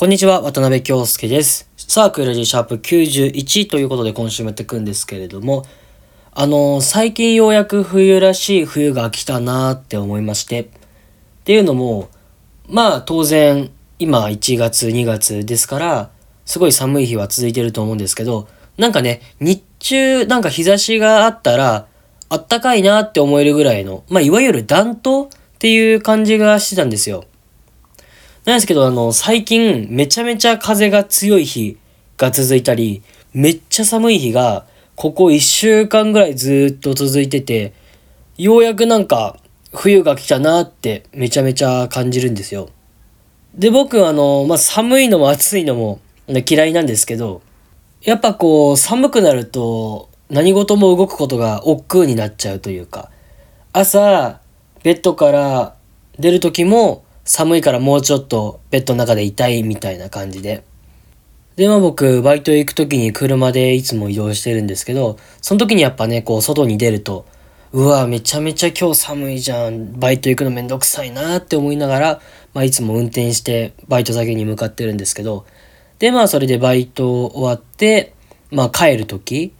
こんにちは、渡辺京介です。サークルジシャープ91ということで今週もやっていくんですけれども、あのー最近ようやく冬らしい冬が来たなーって思いまして、っていうのも、まあ当然、今1月2月ですから、すごい寒い日は続いてると思うんですけど、なんかね、日中なんか日差しがあったら、あったかいなって思えるぐらいの、まあいわゆる暖冬っていう感じがしてたんですよ。なんですけど、あの、最近、めちゃめちゃ風が強い日が続いたり、めっちゃ寒い日が、ここ1週間ぐらいずっと続いてて、ようやくなんか、冬が来たなって、めちゃめちゃ感じるんですよ。で、僕、あの、まあ、寒いのも暑いのも嫌いなんですけど、やっぱこう、寒くなると、何事も動くことが億劫になっちゃうというか、朝、ベッドから出る時も寒いからもうちょっとベッドの中でいたいみたいな感じで。で、まあ僕、バイト行く時に車でいつも移動してるんですけど、その時にやっぱね、こう、外に出ると、うわ、めちゃめちゃ今日寒いじゃん。バイト行くのめんどくさいなって思いながら、まあいつも運転してバイト先に向かってるんですけど、で、まあそれでバイト終わって、まあ帰る時、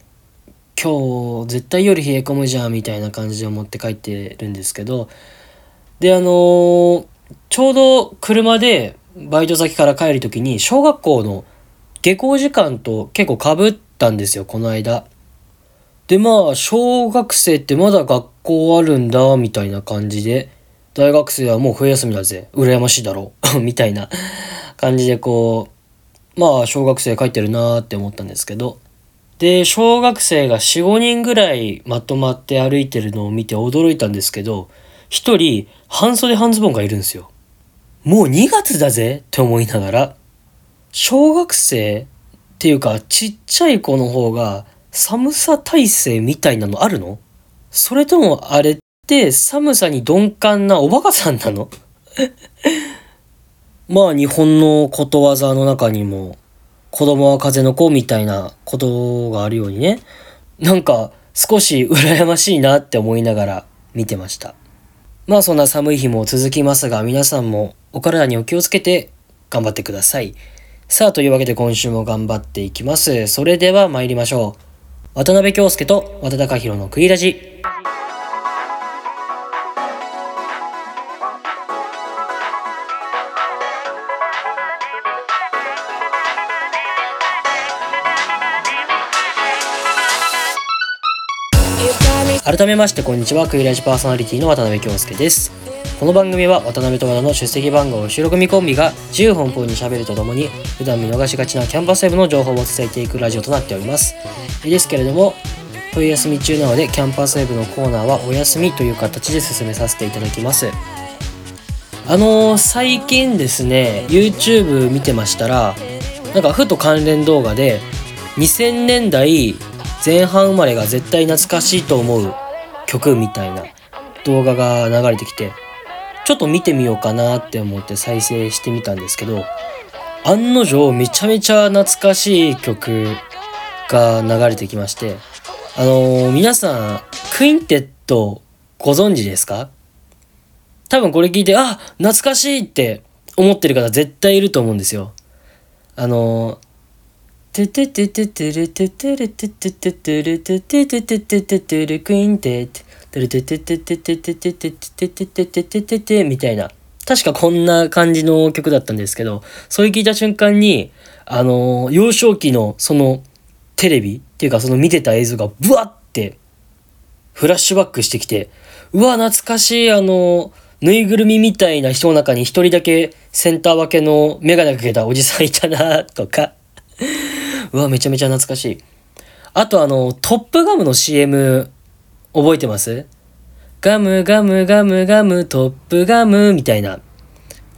今日絶対夜冷え込むじゃんみたいな感じで思って帰ってるんですけど、で、あのーちょうど車でバイト先から帰る時に小学校の下校時間と結構被ったんですよ、この間。で、まあ、小学生ってまだ学校あるんだ、みたいな感じで、大学生はもう冬休みだぜ、羨ましいだろう、みたいな。感じでこう、まあ、小学生帰ってるなーって思ったんですけど、で、小学生が4、5人ぐらいまとまって歩いてるのを見て驚いたんですけど、一人、半袖半ズボンがいるんですよ。もう2月だぜって思いながら、小学生っていうか、ちっちゃい子の方が寒さ耐性みたいなのあるの？それともあれって寒さに鈍感なおバカさんなの？まあ日本のことわざの中にも、子供は風の子みたいなことがあるようにね、なんか少し羨ましいなって思いながら見てました。まあそんな寒い日も続きますが、皆さんもお体にお気をつけて頑張ってください。さあ、というわけで今週も頑張っていきます。それでは参りましょう。渡辺京介と渡隆弘のクイラジ。改めましてこんにちは。クイラジパーソナリティの渡辺京介です。この番組は渡辺と和田の出席番号収録見コンビが自由奔放にしゃべるとともに普段見逃しがちなキャンパスウェブの情報を伝えていくラジオとなっております。ですけれども冬休み中なのでキャンパスウェブのコーナーはお休みという形で進めさせていただきます。あのー最近ですね YouTube 見てましたらなんかふと関連動画で2000年代前半生まれが絶対懐かしいと思う曲みたいな動画が流れてきてちょっと見てみようかなって思って再生してみたんですけど案の定めちゃめちゃ懐かしい曲が流れてきましてあのー皆さんクインテットご存知ですか？多分これ聞いてあ懐かしいって思ってる方絶対いると思うんですよ。あのーてててててれててれててててれてててててててれクインテッてれててててててててててててててててみたいな確かこんな感じの曲だったんですけどそれ聞いた瞬間にあの幼少期のそのテレビっていうかその見てた映像がブワッてフラッシュバックしてきてうわ懐かしいあのぬいぐるみみたいな人の中に一人だけセンター分けのメガネかけたおじさんいたなとかうわ、めちゃめちゃ懐かしい。あとあの、トップガムの CM 覚えてます？ガムガムガムガムトップガムみたいな。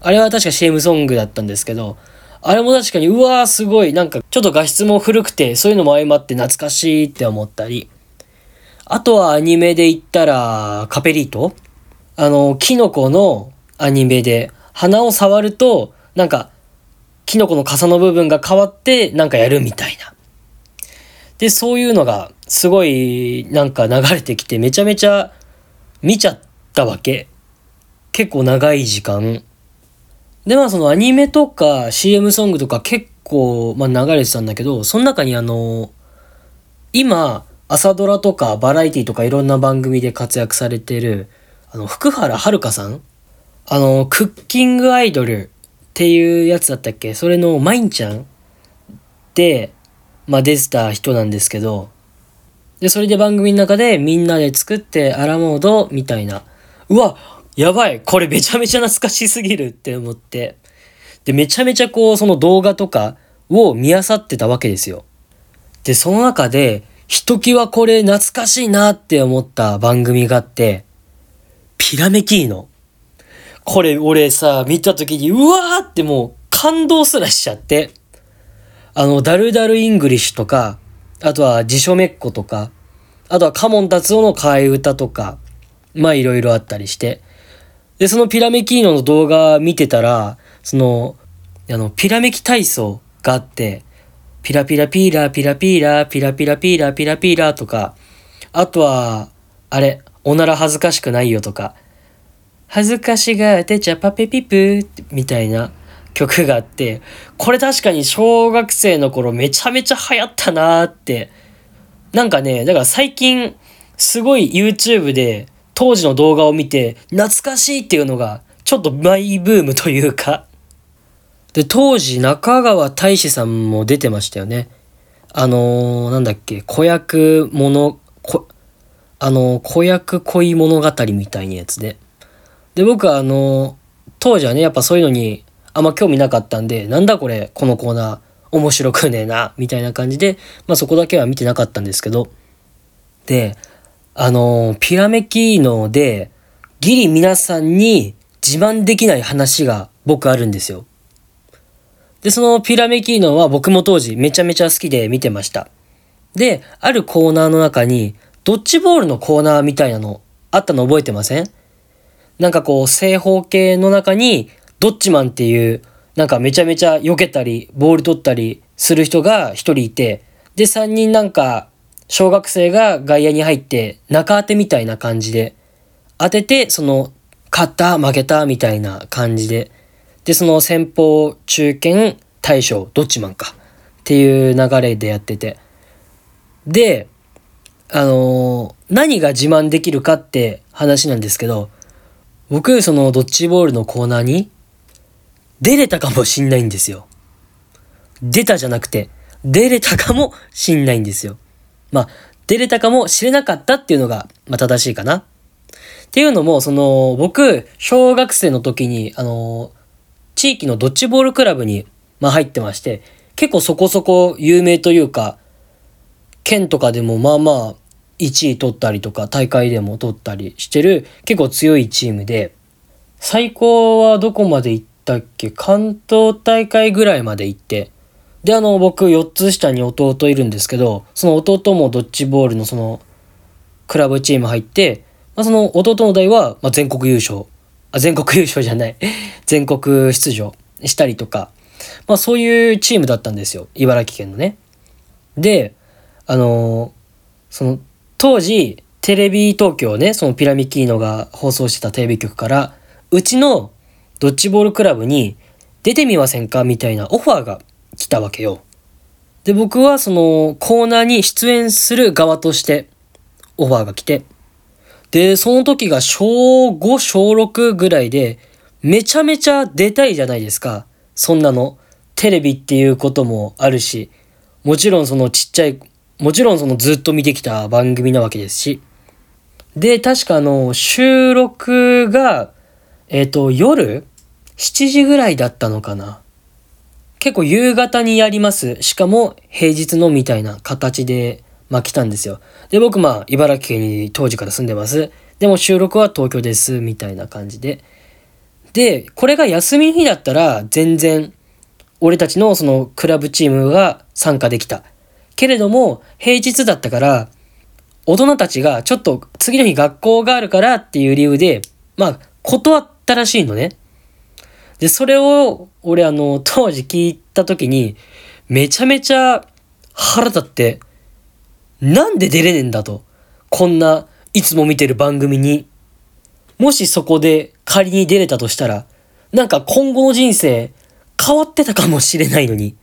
あれは確か CM ソングだったんですけど、あれも確かに、うわーすごい、なんかちょっと画質も古くて、そういうのも相まって懐かしいって思ったり。あとはアニメで言ったら、カペリート？あの、キノコのアニメで、鼻を触ると、なんか、キノコの傘の部分が変わってなんかやるみたいな。で、そういうのがすごいなんか流れてきてめちゃめちゃ見ちゃったわけ。結構長い時間。で、まあそのアニメとか CM ソングとか結構、まあ流れてたんだけど、その中にあの、今、朝ドラとかバラエティとかいろんな番組で活躍されてる、あの、福原遥さん？あの、クッキングアイドルっていうやつだったっけ？それのマインちゃんで、まあ出てた人なんですけど、で、それで番組の中でみんなで作ってアラモードみたいな。うわやばいこれめちゃめちゃ懐かしすぎるって思って。で、めちゃめちゃこう、その動画とかを見漁ってたわけですよ。で、その中で、ひときわこれ懐かしいなって思った番組があって、ピラメキーノ。これ俺さ、見た時に、うわーってもう感動すらしちゃって。あの、ダルダルイングリッシュとか、あとは辞書めっことか、あとは嘉門達夫の替え歌とか、まあいろいろあったりして。で、そのピラメキーノの動画見てたら、その、あの、ピラメキ体操があって、ピラピラピーラピラピーラピラピラピーラピラピーラとか、あとは、あれ、おなら恥ずかしくないよとか、恥ずかしがってちゃパペピプみたいな曲があって、これ確かに小学生の頃めちゃめちゃ流行ったなーって。なんかね、だから最近、すごい YouTube で当時の動画を見て懐かしいっていうのがちょっとマイブームというか。で、当時中川大志さんも出てましたよね。あのー、なんだっけ、子役物、こ、あのー、子役恋物語みたいなやつで。で、僕はあの、当時はね、やっぱそういうのにあんま興味なかったんで、なんだこれ、このコーナー、面白くねえな、みたいな感じで、まあそこだけは見てなかったんですけど、で、あの、ピラメキーノで、ギリ皆さんに自慢できない話が僕あるんですよ。で、そのピラメキーノは僕も当時めちゃめちゃ好きで見てました。で、あるコーナーの中に、ドッジボールのコーナーみたいなのあったの覚えてません？なんかこう、正方形の中にドッジマンっていう、なんかめちゃめちゃ避けたり、ボール取ったりする人が一人いて、で、三人なんか、小学生が外野に入って、中当てみたいな感じで、当てて、その、勝った、負けた、みたいな感じで、で、その先方、中堅、大将、ドッジマンか、っていう流れでやってて。で、あのー、何が自慢できるかって話なんですけど、僕、そのドッジボールのコーナーに、出れたかもしんないんですよ。出たじゃなくて、出れたかもしんないんですよ。まあ、出れたかもしれなかったっていうのが、まあ正しいかな。っていうのも、その、僕、小学生の時に、あの、地域のドッジボールクラブに、まあ入ってまして、結構そこそこ有名というか、県とかでもまあまあ、1位取ったりとか、大会でも取ったりしてる、結構強いチームで、最高はどこまで行ったっけ？関東大会ぐらいまで行って、で、あの、僕4つ下に弟いるんですけど、その弟もドッジボールのその、クラブチーム入って、まあ、その弟の代は、ま、全国優勝。あ、全国優勝じゃない。全国出場したりとか、まあそういうチームだったんですよ。茨城県のね。で、あのー、その、当時、テレビ東京ね、そのピラミッキーノが放送してたテレビ局から、うちのドッジボールクラブに出てみませんかみたいなオファーが来たわけよ。で、僕はそのコーナーに出演する側としてオファーが来て、で、その時が小5、小6ぐらいで、めちゃめちゃ出たいじゃないですか。そんなの。テレビっていうこともあるし、もちろんそのちっちゃい、もちろんそのずっと見てきた番組なわけですし。で、確かあの、収録が、えっ、ー、と、夜？7時ぐらいだったのかな。結構夕方にやります。しかも平日のみたいな形で、まあ来たんですよ。で、僕まあ茨城県に当時から住んでます。でも収録は東京です、みたいな感じで。で、これが休みの日だったら全然俺たちのそのクラブチームが参加できた。けれども平日だったから大人たちがちょっと次の日学校があるからっていう理由で、まあ断ったらしいのね。で、それを、俺あの、当時聞いた時に、めちゃめちゃ腹立って、なんで出れねえんだと。こんな、いつも見てる番組に。もしそこで仮に出れたとしたら、なんか今後の人生変わってたかもしれないのに。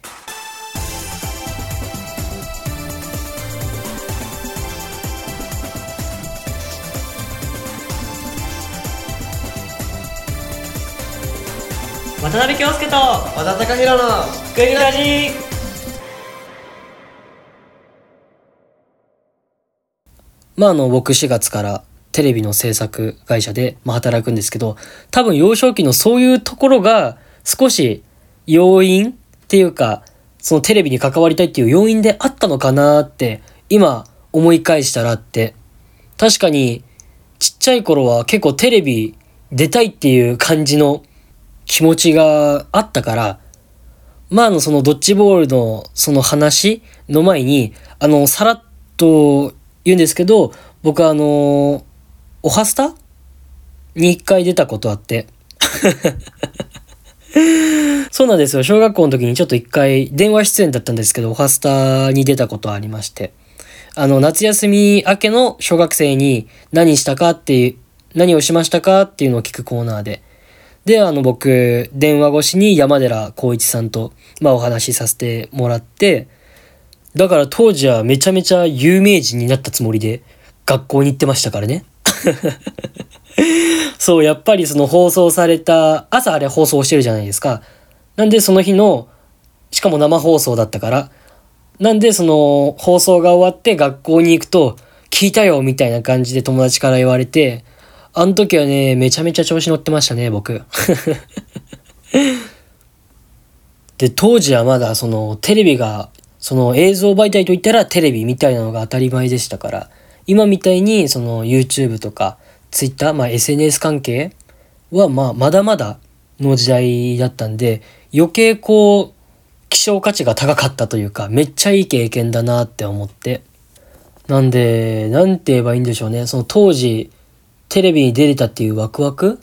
渡辺京介と和田貴弘のグリラジ。まああの僕4月からテレビの制作会社で、まあ、働くんですけど多分幼少期のそういうところが少し要因っていうかそのテレビに関わりたいっていう要因であったのかなって今思い返したらって。確かにちっちゃい頃は結構テレビ出たいっていう感じの気持ちがあったから、まあ、あの、そのドッジボールのその話の前に、あの、さらっと言うんですけど、僕あの、おはスタに一回出たことあって。そうなんですよ。小学校の時にちょっと一回電話出演だったんですけど、おはスタに出たことありまして。あの、夏休み明けの小学生に何したかっていう、何をしましたかっていうのを聞くコーナーで。で、あの、僕、電話越しに山寺宏一さんと、まあ、お話しさせてもらって、だから当時はめちゃめちゃ有名人になったつもりで、学校に行ってましたからね。そう、やっぱりその放送された、朝あれ放送してるじゃないですか。なんでその日の、しかも生放送だったから、なんでその放送が終わって学校に行くと、聞いたよみたいな感じで友達から言われて、あの時はね、めちゃめちゃ調子乗ってましたね、僕。で、当時はまだそのテレビが、その映像媒体といったらテレビみたいなのが当たり前でしたから、今みたいにその YouTube とか Twitter、まあ SNS 関係はまあまだまだの時代だったんで、余計こう、希少価値が高かったというか、めっちゃいい経験だなって思って。なんで、なんて言えばいいんでしょうね。その当時、テレビに出れたっていうワクワク？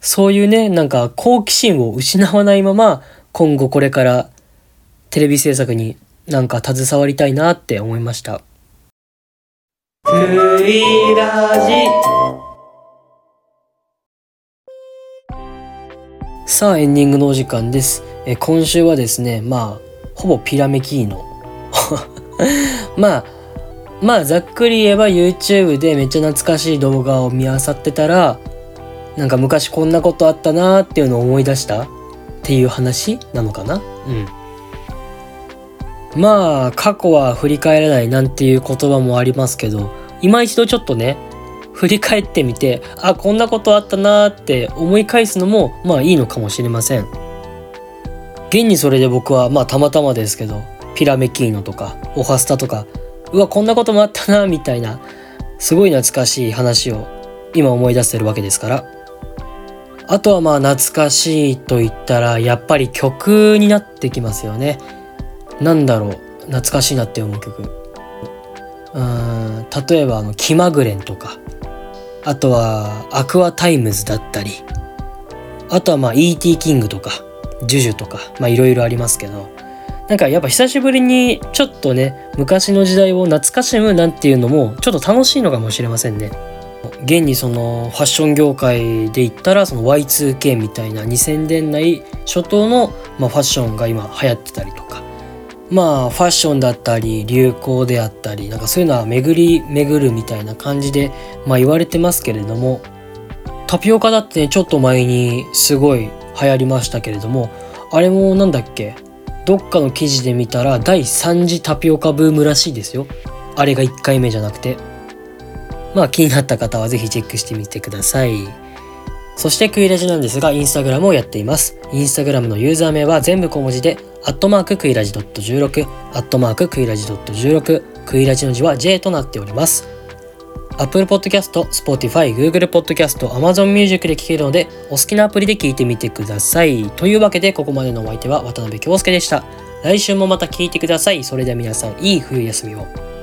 そういうね、なんか好奇心を失わないまま、今後これからテレビ制作になんか携わりたいなって思いました。クイラジさあ、エンディングのお時間です。え今週はですね、まあ、ほぼピラメキーノ。まあ、まあざっくり言えば YouTube でめっちゃ懐かしい動画を見漁ってたらなんか昔こんなことあったなーっていうのを思い出した？っていう話なのかな？うん。まあ過去は振り返らないなんていう言葉もありますけど今一度ちょっとね振り返ってみてあこんなことあったなーって思い返すのもまあいいのかもしれません。現にそれで僕はまあたまたまですけどピラメキーノとかオハスタとかうわこんなこともあったなみたいなすごい懐かしい話を今思い出してるわけですから。あとはまあ懐かしいと言ったらやっぱり曲になってきますよね。なんだろう懐かしいなって思う曲。うん例えばあの「気まぐれん」とか。あとは「アクアタイムズ」だったり。あとはまあ E.T. キングとか「 JUJU」とかまあいろいろありますけど。なんかやっぱ久しぶりにちょっとね昔の時代を懐かしむなんていうのもちょっと楽しいのかもしれませんね。現にそのファッション業界で言ったらその Y2K みたいな2000年代初頭の、ま、ファッションが今流行ってたりとかまあファッションだったり流行であったりなんかそういうのは巡り巡るみたいな感じで、まあ、言われてますけれどもタピオカだってねちょっと前にすごい流行りましたけれどもあれもなんだっけ？どっかの記事で見たら第3次タピオカブームらしいですよ。あれが1回目じゃなくて。まあ気になった方はぜひチェックしてみてください。そしてクイラジなんですが、インスタグラムをやっています。インスタグラムのユーザー名は全部小文字で、アットマーククイラジ .16、アットマーククイラジ .16、クイラジの字は J となっております。Apple Podcast、Spotify、Google Podcast、Amazon Music で聴けるので、お好きなアプリで聴いてみてください。というわけで、ここまでのお相手は渡辺京介でした。来週もまた聴いてください。それでは皆さん、いい冬休みを。